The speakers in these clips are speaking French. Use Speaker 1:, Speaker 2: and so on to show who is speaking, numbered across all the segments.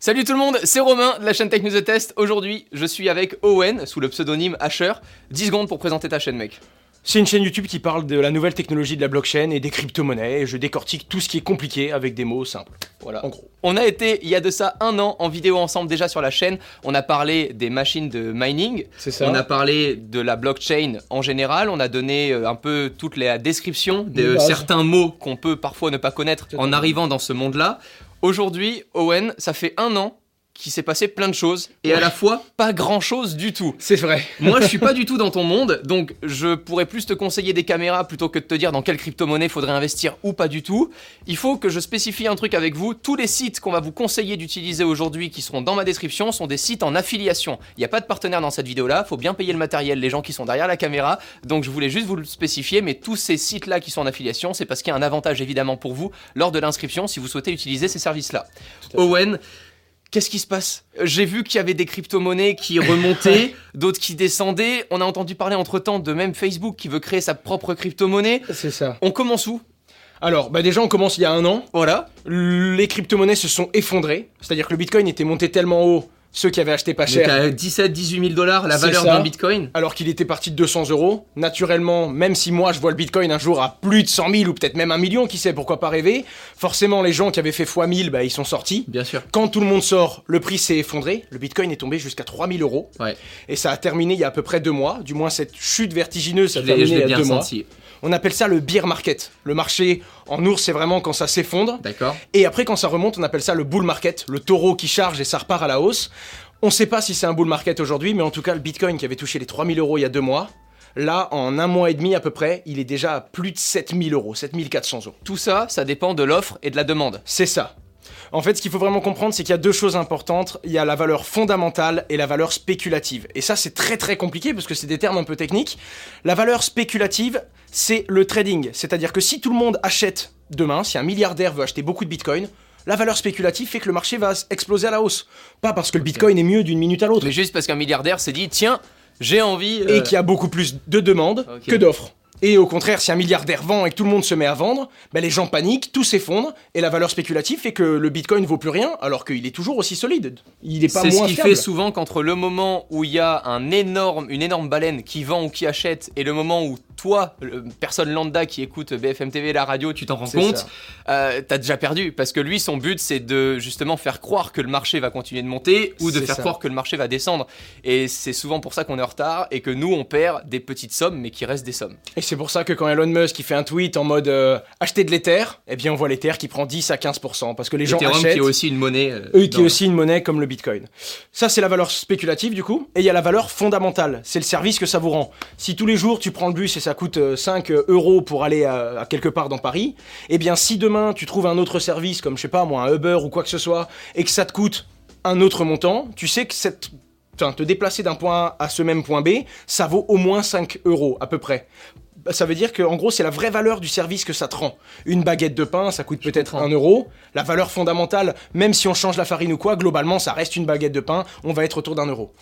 Speaker 1: Salut tout le monde, c'est Romain de la chaîne Tech News The Test. Aujourd'hui, je suis avec Owen sous le pseudonyme Asher. 10 secondes pour présenter ta chaîne, mec.
Speaker 2: C'est une chaîne YouTube qui parle de la nouvelle technologie de la blockchain et des crypto-monnaies. Et je décortique tout ce qui est compliqué avec des mots simples. Voilà, en gros.
Speaker 1: On a été il y a de ça un an en vidéo ensemble déjà sur la chaîne. On a parlé des machines de mining.
Speaker 2: C'est ça.
Speaker 1: On a parlé de la blockchain en général. On a donné euh, un peu toute la description de certains mots qu'on peut parfois ne pas connaître en arrivant dans ce monde-là. Aujourd'hui, Owen, ça fait un an qu'il s'est passé plein de choses et à la fois pas grand-chose du tout.
Speaker 2: C'est vrai.
Speaker 1: Moi, je suis pas du tout dans ton monde, donc je pourrais plus te conseiller des caméras plutôt que de te dire dans quelle crypto-monnaie faudrait investir ou pas du tout. Il faut que je spécifie un truc avec vous. Tous les sites qu'on va vous conseiller d'utiliser aujourd'hui, qui seront dans ma description, sont des sites en affiliation. Il n'y a pas de partenaire dans cette vidéo-là. Faut bien payer le matériel, les gens qui sont derrière la caméra. Donc, je voulais juste vous le spécifier, mais tous ces sites-là qui sont en affiliation, c'est parce qu'il y a un avantage évidemment pour vous lors de l'inscription si vous souhaitez utiliser ces services-là. Owen. Qu'est-ce qui se passe? J'ai vu qu'il y avait des crypto-monnaies qui remontaient, d'autres qui descendaient. On a entendu parler entre-temps de même Facebook qui veut créer sa propre crypto-monnaie.
Speaker 2: C'est ça.
Speaker 1: On commence où?
Speaker 2: Alors, bah déjà, on commence il y a un an.
Speaker 1: Voilà.
Speaker 2: Les crypto-monnaies se sont effondrées. C'est-à-dire que le bitcoin était monté tellement haut, ceux qui avaient acheté pas
Speaker 1: Donc
Speaker 2: cher.
Speaker 1: à 17, 18 000 dollars la valeur d'un bitcoin.
Speaker 2: alors qu'il était parti de 200 euros. Naturellement, même si moi je vois le bitcoin un jour à plus de 100 000 ou peut-être même un million, qui sait, pourquoi pas rêver, forcément les gens qui avaient fait x 1000, bah, ils sont sortis.
Speaker 1: Bien sûr.
Speaker 2: Quand tout le monde sort, le prix s'est effondré, le bitcoin est tombé jusqu'à 3000 euros.
Speaker 1: Ouais.
Speaker 2: Et ça a terminé il y a à peu près deux mois, du moins cette chute vertigineuse, ça a terminé il y a deux mois. On appelle ça le bear market. Le marché en ours, c'est vraiment quand ça s'effondre.
Speaker 1: D'accord.
Speaker 2: Et après, quand ça remonte, on appelle ça le bull market, le taureau qui charge et ça repart à la hausse. On sait pas si c'est un bull market aujourd'hui, mais en tout cas, le bitcoin qui avait touché les 3000 euros il y a deux mois, là, en un mois et demi à peu près, il est déjà à plus de 7000 euros, 7400 euros.
Speaker 1: Tout ça, ça dépend de l'offre et de la demande.
Speaker 2: C'est ça. En fait, ce qu'il faut vraiment comprendre, c'est qu'il y a deux choses importantes. Il y a la valeur fondamentale et la valeur spéculative. Et ça, c'est très très compliqué parce que c'est des termes un peu techniques. La valeur spéculative, c'est le trading. C'est-à-dire que si tout le monde achète demain, si un milliardaire veut acheter beaucoup de bitcoin, la valeur spéculative fait que le marché va exploser à la hausse. Pas parce que le bitcoin est mieux d'une minute à l'autre.
Speaker 1: Mais juste parce qu'un milliardaire s'est dit tiens, j'ai envie. euh,
Speaker 2: Et qu'il y a beaucoup plus de demandes que d'offres. Et au contraire, si un milliardaire vend et que tout le monde se met à vendre, ben les gens paniquent, tout s'effondre, et la valeur spéculative fait que le bitcoin vaut plus rien, alors qu'il est toujours aussi solide. Il est pas
Speaker 1: C'est ce qui
Speaker 2: fiable.
Speaker 1: fait souvent qu'entre le moment où il y a un énorme, une énorme baleine qui vend ou qui achète et le moment où toi, personne lambda qui écoute BFM TV, la radio, tu t'en rends compte, euh, t'as déjà perdu. Parce que lui, son but, c'est de justement faire croire que le marché va continuer de monter ou de faire
Speaker 2: ça.
Speaker 1: croire que le marché va descendre. Et c'est souvent pour ça qu'on est en retard et que nous, on perd des petites sommes, mais qui restent des sommes.
Speaker 2: Et c'est pour ça que quand Elon Musk il fait un tweet en mode euh, acheter de l'Ether, eh bien on voit l'Ether qui prend 10 à 15%, parce que les gens achètent...
Speaker 1: qui est aussi une monnaie. euh,
Speaker 2: Eux qui est aussi une monnaie comme le Bitcoin. Ça, c'est la valeur spéculative du coup. Et il y a la valeur fondamentale. C'est le service que ça vous rend. Si tous les jours tu prends le bus et ça coûte euh, 5 euros pour aller à, à quelque part dans Paris, eh bien si demain tu trouves un autre service comme je sais pas moi un Uber ou quoi que ce soit et que ça te coûte un autre montant, tu sais que cette Enfin, te déplacer d'un point A à ce même point B, ça vaut au moins 5 euros à peu près. Bah, Ça veut dire que en gros c'est la vraie valeur du service que ça te rend. Une baguette de pain, ça coûte peut-être
Speaker 1: comprends.
Speaker 2: 1 euro. La valeur fondamentale, même si on change la farine ou quoi, globalement ça reste une baguette de pain, on va être autour d'un euro.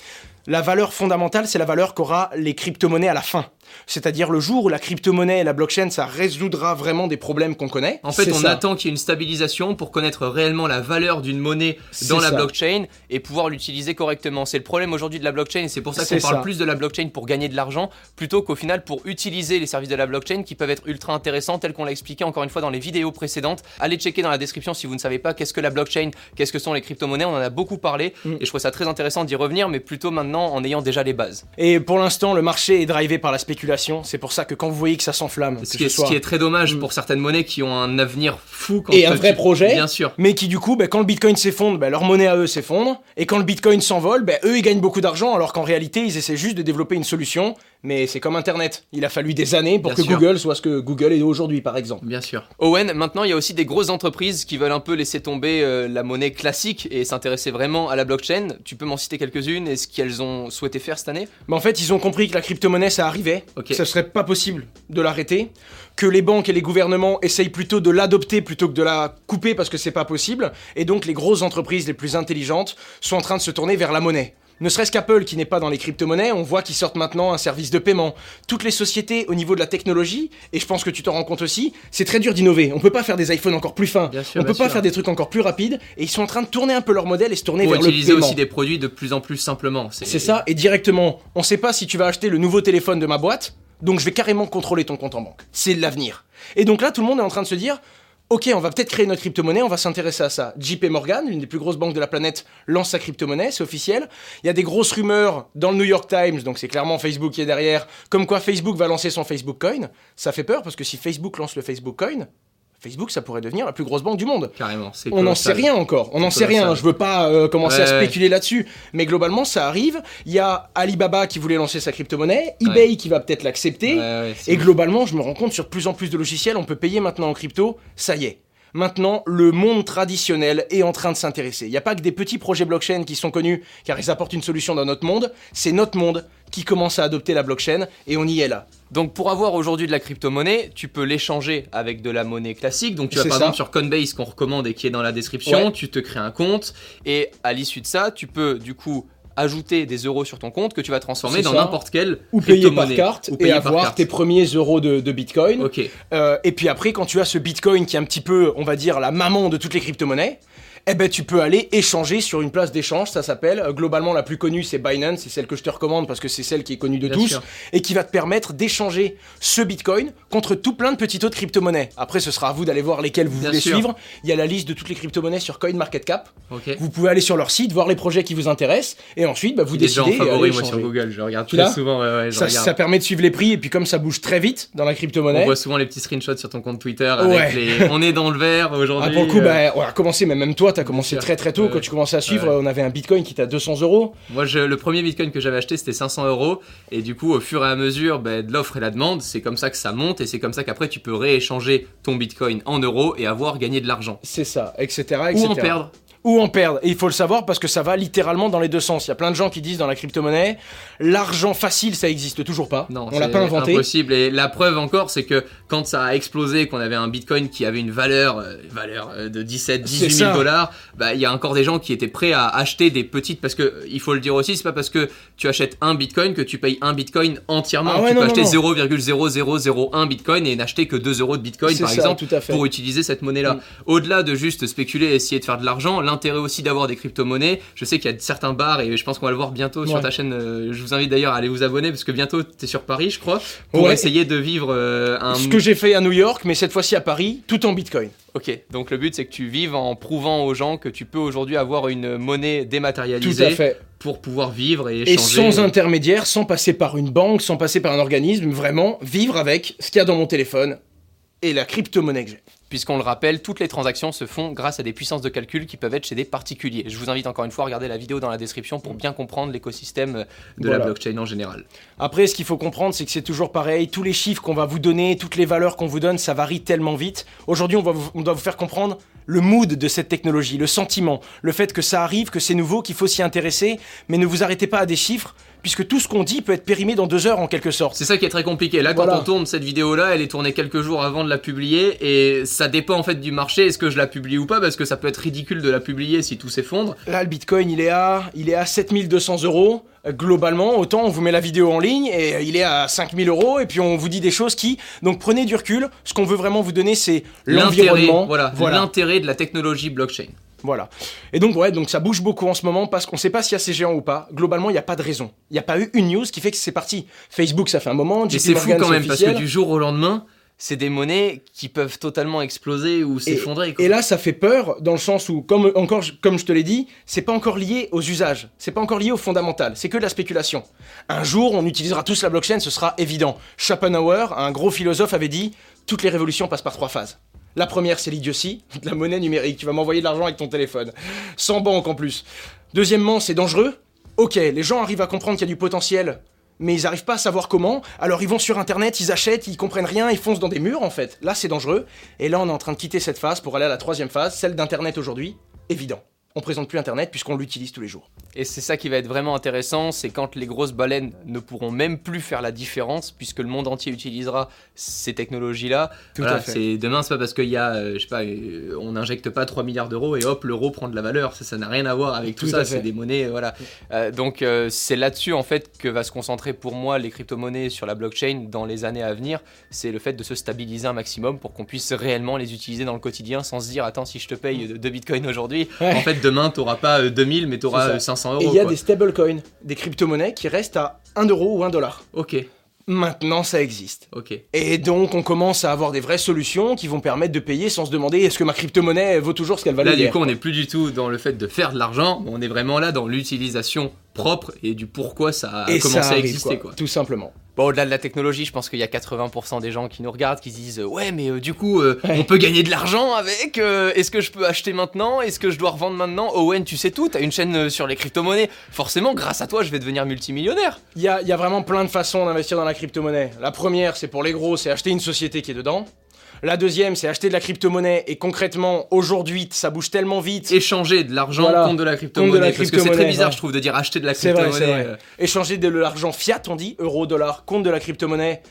Speaker 2: La valeur fondamentale, c'est la valeur qu'aura les crypto-monnaies à la fin. C'est-à-dire le jour où la crypto-monnaie et la blockchain, ça résoudra vraiment des problèmes qu'on connaît.
Speaker 1: En fait, on
Speaker 2: ça.
Speaker 1: attend qu'il y ait une stabilisation pour connaître réellement la valeur d'une monnaie dans la
Speaker 2: ça.
Speaker 1: blockchain et pouvoir l'utiliser correctement. C'est le problème aujourd'hui de la blockchain et c'est pour ça qu'on parle plus de la blockchain pour gagner de l'argent plutôt qu'au final pour utiliser les services de la blockchain qui peuvent être ultra intéressants tels qu'on l'a expliqué encore une fois dans les vidéos précédentes. Allez checker dans la description si vous ne savez pas qu'est-ce que la blockchain, qu'est-ce que sont les crypto-monnaies. On en a beaucoup parlé
Speaker 2: Mm.
Speaker 1: et je trouve ça très intéressant d'y revenir mais plutôt maintenant en ayant déjà les bases.
Speaker 2: Et pour l'instant, le marché est drivé par la spéculation. C'est pour ça que quand vous voyez que ça s'enflamme,
Speaker 1: Ce qui, est,
Speaker 2: ce
Speaker 1: ce qui
Speaker 2: soit-
Speaker 1: est très dommage
Speaker 2: Mm.
Speaker 1: pour certaines monnaies qui ont un avenir fou. Quand
Speaker 2: Et un
Speaker 1: tu-
Speaker 2: vrai projet.
Speaker 1: Bien sûr.
Speaker 2: mais qui du coup, ben, quand le Bitcoin s'effondre, ben, leur monnaie à eux s'effondre, et quand le Bitcoin s'envole, ben, eux ils gagnent beaucoup d'argent, alors qu'en réalité ils essaient juste de développer une solution. Mais c'est comme Internet, il a fallu des années pour
Speaker 1: Bien
Speaker 2: que
Speaker 1: sûr.
Speaker 2: Google soit ce que Google est aujourd'hui, par exemple.
Speaker 1: Bien sûr. Owen, maintenant il y a aussi des grosses entreprises qui veulent un peu laisser tomber euh, la monnaie classique et s'intéresser vraiment à la blockchain. Tu peux m'en citer quelques-unes et ce qu'elles ont souhaité faire cette année?
Speaker 2: Mais en fait, ils ont compris que la crypto-monnaie, ça arrivait,
Speaker 1: Ok.
Speaker 2: que ce serait pas possible de l'arrêter, que les banques et les gouvernements essayent plutôt de l'adopter plutôt que de la couper parce que c'est pas possible, et donc les grosses entreprises les plus intelligentes sont en train de se tourner vers la monnaie. Ne serait-ce qu'Apple qui n'est pas dans les crypto-monnaies, on voit qu'ils sortent maintenant un service de paiement. Toutes les sociétés au niveau de la technologie, et je pense que tu t'en rends compte aussi, c'est très dur d'innover. On peut pas faire des iPhones encore plus fins,
Speaker 1: sûr,
Speaker 2: on peut pas
Speaker 1: sûr.
Speaker 2: faire des trucs encore plus rapides, et ils sont en train de tourner un peu leur modèle et se tourner
Speaker 1: Pour
Speaker 2: vers
Speaker 1: utiliser
Speaker 2: le paiement.
Speaker 1: aussi des produits de plus en plus simplement.
Speaker 2: C'est ça, et directement, on sait pas si tu vas acheter le nouveau téléphone de ma boîte, donc je vais carrément contrôler ton compte en banque. C'est l'avenir. Et donc là, tout le monde est en train de se dire, ok, on va peut-être créer notre crypto-monnaie, on va s'intéresser à ça. JP Morgan, l'une des plus grosses banques de la planète, lance sa crypto-monnaie, c'est officiel. Il y a des grosses rumeurs dans le New York Times, donc c'est clairement Facebook qui est derrière, comme quoi Facebook va lancer son Facebook Coin. Ça fait peur, parce que si Facebook lance le Facebook Coin, Facebook, ça pourrait devenir la plus grosse banque du monde.
Speaker 1: Carrément. c'est
Speaker 2: On n'en sait rien encore, on n'en sait rien, je veux pas euh, commencer à
Speaker 1: Ouais,
Speaker 2: spéculer là-dessus, mais globalement ça arrive, il y a Alibaba qui voulait lancer sa crypto-monnaie, eBay qui va peut-être l'accepter,
Speaker 1: Ouais,
Speaker 2: et globalement je me rends compte sur plus en plus de logiciels, on peut payer maintenant en crypto, ça y est. Maintenant, le monde traditionnel est en train de s'intéresser. Il n'y a pas que des petits projets blockchain qui sont connus car ils apportent une solution dans notre monde, c'est notre monde qui commence à adopter la blockchain et on y est là.
Speaker 1: Donc pour avoir aujourd'hui de la crypto-monnaie, tu peux l'échanger avec de la monnaie classique. Donc tu vas par
Speaker 2: ça.
Speaker 1: exemple sur Coinbase qu'on recommande et qui est dans la description,
Speaker 2: Ouais.
Speaker 1: tu te crées un compte et à l'issue de ça, tu peux du coup ajouter des euros sur ton compte que tu vas transformer dans n'importe quelle
Speaker 2: Ou payer par carte
Speaker 1: Ou
Speaker 2: et
Speaker 1: payer par
Speaker 2: avoir
Speaker 1: carte.
Speaker 2: tes premiers euros de, de Bitcoin. Euh, et puis après, quand tu as ce Bitcoin qui est un petit peu, on va dire, la maman de toutes les crypto-monnaies, eh ben tu peux aller échanger sur une place d'échange, ça s'appelle. Euh, globalement, la plus connue, c'est Binance, c'est celle que je te recommande parce que c'est celle qui est connue de
Speaker 1: Bien
Speaker 2: tous,
Speaker 1: sûr.
Speaker 2: et qui va te permettre d'échanger ce Bitcoin contre tout plein de petites autres crypto-monnaies. Après, ce sera à vous d'aller voir lesquelles vous
Speaker 1: Bien
Speaker 2: voulez
Speaker 1: sûr.
Speaker 2: suivre. Il y a la liste de toutes les crypto-monnaies sur CoinMarketCap. Vous pouvez aller sur leur site, voir les projets qui vous intéressent, et ensuite, bah, vous
Speaker 1: est déjà
Speaker 2: décidez.
Speaker 1: en favori moi sur. Google, je regarde très souvent. Ouais, ouais, je
Speaker 2: Ça,
Speaker 1: regarde.
Speaker 2: ça permet de suivre les prix, et puis comme ça bouge très vite dans la
Speaker 1: On
Speaker 2: crypto-monnaie.
Speaker 1: voit souvent les petits screenshots sur ton compte Twitter avec
Speaker 2: Ouais.
Speaker 1: les. On est dans le vert aujourd'hui.
Speaker 2: Ah, pour le coup,
Speaker 1: euh,
Speaker 2: bah, on a commencé, mais même toi, t'as commencé très très tôt. Quand tu commençais à suivre, on avait un bitcoin qui était à 200 euros.
Speaker 1: Moi, je- le premier bitcoin que j'avais acheté, c'était 500 euros. Et du coup, au fur et à mesure bah, de l'offre et la demande, c'est comme ça que ça monte. Et c'est comme ça qu'après, tu peux rééchanger ton bitcoin en euros et avoir gagné de l'argent.
Speaker 2: C'est ça, etc. etc.
Speaker 1: Ou en perdre.
Speaker 2: Ou en perdre. Et il faut le savoir parce que ça va littéralement dans les deux sens. Il y a plein de gens qui disent dans la crypto-monnaie, l'argent facile, ça existe toujours pas.
Speaker 1: Non,
Speaker 2: on l'a pas inventé.
Speaker 1: impossible. Et la preuve encore, c'est que quand ça a explosé, qu'on avait un bitcoin qui avait une valeur, euh, valeur euh, de 17, 18
Speaker 2: C'est
Speaker 1: 000
Speaker 2: ça.
Speaker 1: dollars, bah, il y a encore des gens qui étaient prêts à acheter des petites, parce que il faut le dire aussi, c'est pas parce que tu achètes un bitcoin que tu payes un bitcoin entièrement.
Speaker 2: Ah ouais,
Speaker 1: tu
Speaker 2: non,
Speaker 1: peux
Speaker 2: non,
Speaker 1: acheter
Speaker 2: non.
Speaker 1: 0,0001 bitcoin et n'acheter que 2 euros de bitcoin, par
Speaker 2: ça,
Speaker 1: exemple,
Speaker 2: tout à fait.
Speaker 1: pour utiliser cette monnaie-là.
Speaker 2: Mm.
Speaker 1: Au-delà de juste spéculer et essayer de faire de l'argent, l'intérêt aussi d'avoir des crypto-monnaies, je sais qu'il y a certains bars et je pense qu'on va le voir bientôt sur ta chaîne. euh, je vous invite d'ailleurs à aller vous abonner parce que bientôt tu es sur Paris, je crois, pour
Speaker 2: Ouais.
Speaker 1: essayer de vivre euh, un.
Speaker 2: Ce que j'ai fait à New York, mais cette fois-ci à Paris, tout en bitcoin.
Speaker 1: Ok, donc le but c'est que tu vives en prouvant aux gens que tu peux aujourd'hui avoir une monnaie
Speaker 2: Tout
Speaker 1: dématérialisée
Speaker 2: à fait.
Speaker 1: pour pouvoir vivre et
Speaker 2: Et
Speaker 1: échanger.
Speaker 2: sans intermédiaire, sans passer par une banque, sans passer par un organisme, vraiment vivre avec ce qu'il y a dans mon téléphone et la crypto-monnaie que j'ai.
Speaker 1: Puisqu'on le rappelle, toutes les transactions se font grâce à des puissances de calcul qui peuvent être chez des particuliers. Je vous invite encore une fois à regarder la vidéo dans la description pour bien comprendre l'écosystème de
Speaker 2: Voilà.
Speaker 1: la blockchain en général.
Speaker 2: Après, ce qu'il faut comprendre, c'est que c'est toujours pareil. Tous les chiffres qu'on va vous donner, toutes les valeurs qu'on vous donne, ça varie tellement vite. Aujourd'hui, on, va vous- on doit vous faire comprendre le mood de cette technologie, le sentiment, le fait que ça arrive, que c'est nouveau, qu'il faut s'y intéresser. Mais ne vous arrêtez pas à des chiffres, puisque tout ce qu'on dit peut être périmé dans deux heures en quelque sorte.
Speaker 1: C'est ça qui est très compliqué. Là, quand
Speaker 2: Voilà.
Speaker 1: on tourne cette vidéo-là, elle est tournée quelques jours avant de la publier et ça dépend en fait du marché. Est-ce que je la publie ou pas? Parce que ça peut être ridicule de la publier si tout s'effondre.
Speaker 2: Là, le Bitcoin, il est à, il est à 7200 euros. Euh, Globalement, autant on vous met la vidéo en ligne et euh, il est à 5000 euros et puis on vous dit des choses qui, donc prenez du recul. Ce qu'on veut vraiment vous donner, c'est l'environnement.
Speaker 1: voilà,
Speaker 2: voilà.
Speaker 1: l'intérêt de la technologie blockchain.
Speaker 2: Voilà. Et donc, ouais, donc ça bouge beaucoup en ce moment parce qu'on sait pas s'il y a ces géants ou pas. Globalement, il n'y a pas de raison. Il n'y a pas eu une news qui fait que c'est parti. Facebook, ça fait un moment.
Speaker 1: Et
Speaker 2: JP
Speaker 1: c'est fou quand même parce que du jour au lendemain, c'est des monnaies qui peuvent totalement exploser ou s'effondrer.
Speaker 2: Et là, ça fait peur dans le sens où, comme, encore, comme je te l'ai dit, c'est pas encore lié aux usages, c'est pas encore lié au fondamental, c'est que de la spéculation. Un jour, on utilisera tous la blockchain, ce sera évident. Schopenhauer, un gros philosophe, avait dit toutes les révolutions passent par trois phases. La première, c'est l'idiotie, la monnaie numérique. Tu vas m'envoyer de l'argent avec ton téléphone. Sans banque en plus. Deuxièmement, c'est dangereux. Ok, les gens arrivent à comprendre qu'il y a du potentiel, mais ils arrivent pas à savoir comment. Alors ils vont sur internet, ils achètent, ils comprennent rien, ils foncent dans des murs en fait. Là, c'est dangereux. Et là, on est en train de quitter cette phase pour aller à la troisième phase, celle d'internet aujourd'hui. Évident. On présente plus internet puisqu'on l'utilise tous les jours.
Speaker 1: Et c'est ça qui va être vraiment intéressant, c'est quand les grosses baleines ne pourront même plus faire la différence, puisque le monde entier utilisera ces technologies-là.
Speaker 2: Tout
Speaker 1: Voilà,
Speaker 2: à fait.
Speaker 1: c'est demain, c'est pas parce qu'il y a, euh, je sais pas, euh, on n'injecte pas 3 milliards d'euros et hop, l'euro prend de la valeur. Ça, ça n'a rien à voir avec tout,
Speaker 2: Tout
Speaker 1: ça. C'est des monnaies, euh, voilà. Euh, donc euh, c'est là-dessus en fait que va se concentrer pour moi les crypto-monnaies sur la blockchain dans les années à venir. C'est le fait de se stabiliser un maximum pour qu'on puisse réellement les utiliser dans le quotidien sans se dire attends si je te paye 2 bitcoins aujourd'hui,
Speaker 2: Ouais.
Speaker 1: en fait demain t'auras pas euh, 2000 mais t'auras
Speaker 2: C'est ça.
Speaker 1: euh, 500 euros.
Speaker 2: Et il y a
Speaker 1: quoi.
Speaker 2: des stablecoins, des crypto-monnaies qui restent à 1 euro ou 1 dollar.
Speaker 1: Ok,
Speaker 2: Maintenant, ça existe.
Speaker 1: ok.
Speaker 2: Et donc, on commence à avoir des vraies solutions qui vont permettre de payer sans se demander est-ce que ma crypto-monnaie vaut toujours ce qu'elle valait
Speaker 1: Là, du
Speaker 2: hier.
Speaker 1: coup, on n'est plus du tout dans le fait de faire de l'argent, on est vraiment là dans l'utilisation propre et du pourquoi ça a
Speaker 2: Et
Speaker 1: commencé
Speaker 2: ça
Speaker 1: à exister.
Speaker 2: quoi,
Speaker 1: Quoi.
Speaker 2: Tout simplement.
Speaker 1: Bon, au-delà de la technologie, je pense qu'il y a 80% des gens qui nous regardent qui se disent Ouais, mais euh, du coup, euh,
Speaker 2: Ouais.
Speaker 1: on peut gagner de l'argent avec euh, Est-ce que je peux acheter maintenant? Est-ce que je dois revendre maintenant Owen, tu sais tout, t'as une chaîne euh, sur les crypto-monnaies. Forcément, grâce à toi, je vais devenir multimillionnaire.
Speaker 2: Il y a, il y a vraiment plein de façons d'investir dans la crypto-monnaie. La première, c'est pour les gros, c'est acheter une société qui est dedans. La deuxième, c'est acheter de la crypto-monnaie. Et concrètement, aujourd'hui, ça bouge tellement vite.
Speaker 1: Échanger de l'argent
Speaker 2: Voilà.
Speaker 1: contre de la crypto-monnaie. parce que c'est très bizarre,
Speaker 2: ouais.
Speaker 1: je trouve, de dire acheter de la crypto-monnaie.
Speaker 2: vrai.
Speaker 1: euh,
Speaker 2: Échanger de l'argent fiat, on dit, euro, dollar, contre de la crypto-monnaie.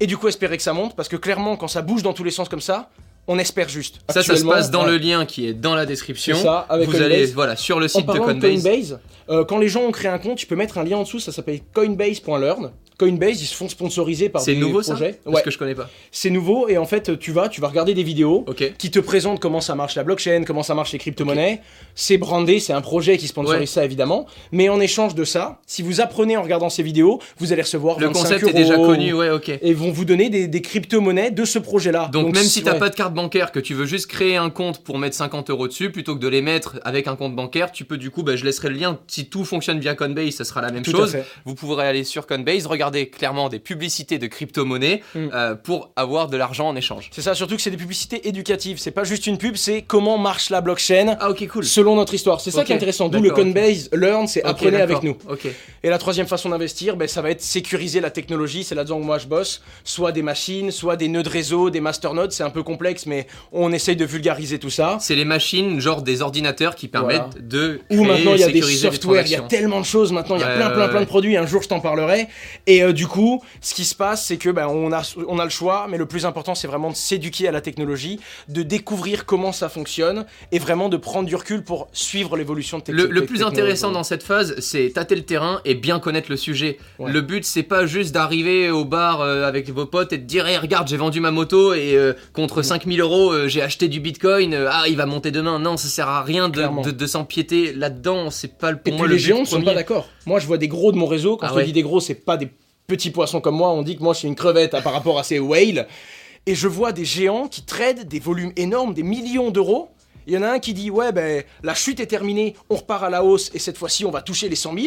Speaker 2: Et du coup, espérer que ça monte. Parce que clairement, quand ça bouge dans tous les sens comme ça, on espère juste.
Speaker 1: Ça, ça se passe dans
Speaker 2: ouais.
Speaker 1: le lien qui est dans la description.
Speaker 2: C'est ça, avec
Speaker 1: Vous
Speaker 2: Coinbase.
Speaker 1: allez voilà, sur le
Speaker 2: En
Speaker 1: site de. Coinbase,
Speaker 2: euh, quand les gens ont créé un compte, tu peux mettre un lien en dessous, ça s'appelle coinbase.learn. Coinbase, ils se font sponsoriser par
Speaker 1: C'est
Speaker 2: des
Speaker 1: nouveau
Speaker 2: projets.
Speaker 1: Parce
Speaker 2: Ouais,
Speaker 1: que je connais pas.
Speaker 2: c'est nouveau et en fait, tu vas, tu vas regarder des vidéos qui te présentent comment ça marche la blockchain, comment ça marche les crypto-monnaies. C'est brandé, c'est un projet qui sponsorise
Speaker 1: Ouais.
Speaker 2: ça évidemment. Mais en échange de ça, si vous apprenez en regardant ces vidéos, vous allez recevoir
Speaker 1: Le
Speaker 2: 25
Speaker 1: concept
Speaker 2: euros
Speaker 1: est déjà connu, ouais, ok.
Speaker 2: et vont vous donner des, des crypto-monnaies de ce projet-là.
Speaker 1: Donc, même si t'as
Speaker 2: ouais.
Speaker 1: pas de carte bancaire, que tu veux juste créer un compte pour mettre 50 euros dessus, plutôt que de les mettre avec un compte bancaire, tu peux du coup, bah, je laisserai le lien. Si tout fonctionne via Coinbase, ça sera la même
Speaker 2: Tout
Speaker 1: chose. Vous pourrez aller sur Coinbase, regarder clairement des publicités de crypto-monnaies
Speaker 2: Mm.
Speaker 1: euh, pour avoir de l'argent en échange.
Speaker 2: C'est ça, surtout que c'est des publicités éducatives. C'est pas juste une pub, c'est comment marche la blockchain.
Speaker 1: Ah ok cool.
Speaker 2: Selon notre histoire. C'est ça qui est intéressant. D'où le. Coinbase Learn, c'est apprenez avec nous. Et la troisième façon d'investir, ben, ça va être sécuriser la technologie. C'est là-dedans que moi je bosse. Soit des machines, soit des nœuds de réseau, des masternodes. C'est un peu complexe, mais on essaye de vulgariser tout ça.
Speaker 1: C'est les machines, genre des ordinateurs qui permettent de
Speaker 2: Ou maintenant il y a des softwares, il y a tellement de choses maintenant, il y a plein plein plein de produits, un jour je t'en parlerai. Et euh, du coup, ce qui se passe, c'est que ben, on, a, on a le choix, mais le plus important c'est vraiment de s'éduquer à la technologie, de découvrir comment ça fonctionne, et vraiment de prendre du recul pour suivre l'évolution de tes
Speaker 1: Le, le plus intéressant dans cette phase, c'est tâter le terrain et bien connaître le sujet.
Speaker 2: Ouais.
Speaker 1: Le but, c'est pas juste d'arriver au bar euh, avec vos potes et de dire hey, regarde, j'ai vendu ma moto et euh, contre 5000 euros, euh, j'ai acheté du bitcoin. ah, il va monter demain. Non, ça sert à rien de, de, de s'empiéter là-dedans. C'est pas le-
Speaker 2: Et
Speaker 1: pour moi
Speaker 2: puis
Speaker 1: le
Speaker 2: les géants ne sont pas d'accord. Moi je vois des gros de mon réseau, quand
Speaker 1: Ah
Speaker 2: je te dis des gros, c'est pas des petits poissons comme moi, on dit que moi je suis une crevette hein, par rapport à ces whales. Et je vois des géants qui tradent des volumes énormes, des millions d'euros. Il y en a un qui dit ouais ben la chute est terminée, on repart à la hausse et cette fois-ci on va toucher les 100 000.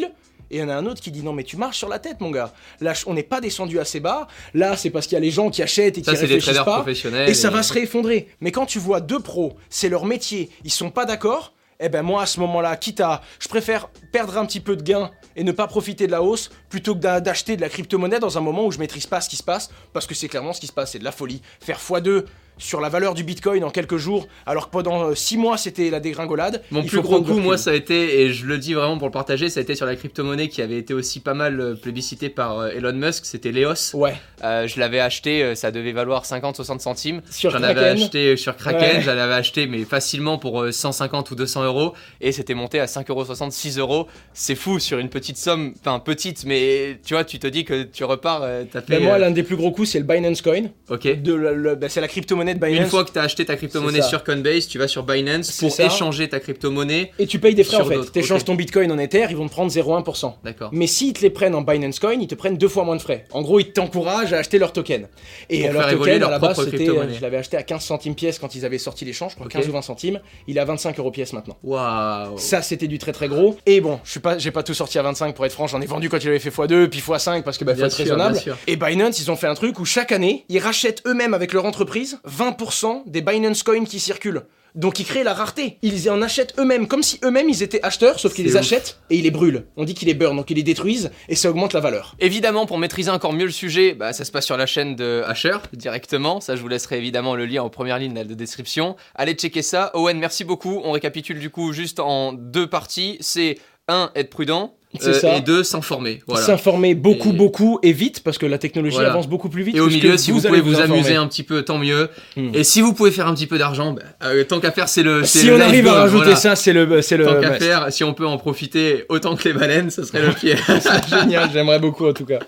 Speaker 2: Et il y en a un autre qui dit non mais tu marches sur la tête mon gars. Là on n'est pas descendu assez bas. Là c'est parce qu'il y a les gens qui achètent et qui
Speaker 1: Ça, des
Speaker 2: réfléchissent
Speaker 1: traders
Speaker 2: pas.
Speaker 1: professionnels.
Speaker 2: Et ça va se réeffondrer. Mais quand tu vois deux pros, c'est leur métier, ils sont pas d'accord, eh ben moi à ce moment-là, quitte à. Je préfère perdre un petit peu de gain et ne pas profiter de la hausse plutôt que d'a- d'acheter de la crypto-monnaie dans un moment où je maîtrise pas ce qui se passe, parce que c'est clairement ce qui se passe, c'est de la folie. Faire x2 sur la valeur du bitcoin en quelques jours, alors que pendant 6 mois c'était la dégringolade.
Speaker 1: Mon plus gros coup, moi, ça a été, et je le dis vraiment pour le partager, ça a été sur la crypto-monnaie qui avait été aussi pas mal euh, plébiscitée par euh, Elon Musk, c'était Leos.
Speaker 2: Ouais,
Speaker 1: Euh, je l'avais acheté, euh, ça devait valoir 50-60 centimes. J'en avais acheté sur Kraken,
Speaker 2: Ouais.
Speaker 1: j'en avais acheté mais facilement pour euh, 150 ou 200 euros et c'était monté à 5,60€, 6 euros. C'est fou sur une petite somme, enfin petite, mais tu vois, tu te dis que tu repars, euh, t'as fait.
Speaker 2: Ben moi
Speaker 1: euh,
Speaker 2: l'un des plus gros coups c'est le Binance Coin.
Speaker 1: ok.
Speaker 2: De le- le- ben, c'est la crypto-monnaie crypto-monnaie de Binance.
Speaker 1: Une fois que tu as acheté ta crypto-monnaie sur Coinbase, tu vas sur Binance pour
Speaker 2: ça.
Speaker 1: échanger ta crypto-monnaie.
Speaker 2: Et tu payes des frais en fait.
Speaker 1: d'autres,
Speaker 2: T'échanges
Speaker 1: ok.
Speaker 2: ton bitcoin en Ether, ils vont te prendre 0,1%.
Speaker 1: D'accord.
Speaker 2: Mais s'ils te les prennent en Binance Coin, ils te prennent deux fois moins de frais. En gros, ils t'encouragent à acheter leur token. Et leur token,
Speaker 1: leur
Speaker 2: à la base,
Speaker 1: propre
Speaker 2: c'était,
Speaker 1: crypto-monnaie.
Speaker 2: euh, je l'avais acheté à 15 centimes pièce quand ils avaient sorti l'échange, je crois
Speaker 1: Ok.
Speaker 2: 15 ou 20 centimes. Il est à 25 euros pièce maintenant.
Speaker 1: Waouh.
Speaker 2: Ça, c'était du très très gros. Et bon, je suis pas, j'ai pas tout sorti à 25 pour être franc. J'en ai vendu quand il avait fait x2, puis x5 parce que bah, faut être
Speaker 1: sûr,
Speaker 2: raisonnable. Et Binance, ils ont fait un truc où chaque année, ils rachètent eux-mêmes avec leur entreprise 20% des Binance Coins qui circulent. Donc ils créent la rareté. Ils en achètent eux-mêmes, comme si eux-mêmes ils étaient acheteurs, sauf qu'ils les
Speaker 1: ouf.
Speaker 2: achètent et ils les brûlent. On dit qu'ils les burn, donc ils les détruisent et ça augmente la valeur.
Speaker 1: Évidemment, pour maîtriser encore mieux le sujet, bah, ça se passe sur la chaîne de Asher directement. Ça, je vous laisserai évidemment le lien en première ligne de description. Allez checker ça. Owen, merci beaucoup. On récapitule du coup juste en deux parties. C'est un, être prudent.
Speaker 2: C'est ça.
Speaker 1: et deux, s'informer. Voilà.
Speaker 2: S'informer beaucoup,
Speaker 1: Et-
Speaker 2: beaucoup et vite parce que la technologie
Speaker 1: Voilà.
Speaker 2: avance beaucoup plus vite.
Speaker 1: Et au milieu, si vous, pouvez vous, amuser un petit peu, tant mieux.
Speaker 2: Hmm.
Speaker 1: Et si vous pouvez faire un petit peu d'argent, bah, euh, tant qu'à faire, c'est le.
Speaker 2: Si
Speaker 1: le
Speaker 2: on arrive à rajouter
Speaker 1: voilà.
Speaker 2: ça, c'est le, c'est le.
Speaker 1: Tant qu'à faire, si on peut en profiter autant que les baleines, ce serait le pied.
Speaker 2: C'est génial, j'aimerais beaucoup en tout cas.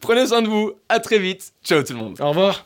Speaker 1: Prenez soin de vous. À très vite. Ciao tout le monde.
Speaker 2: Au revoir.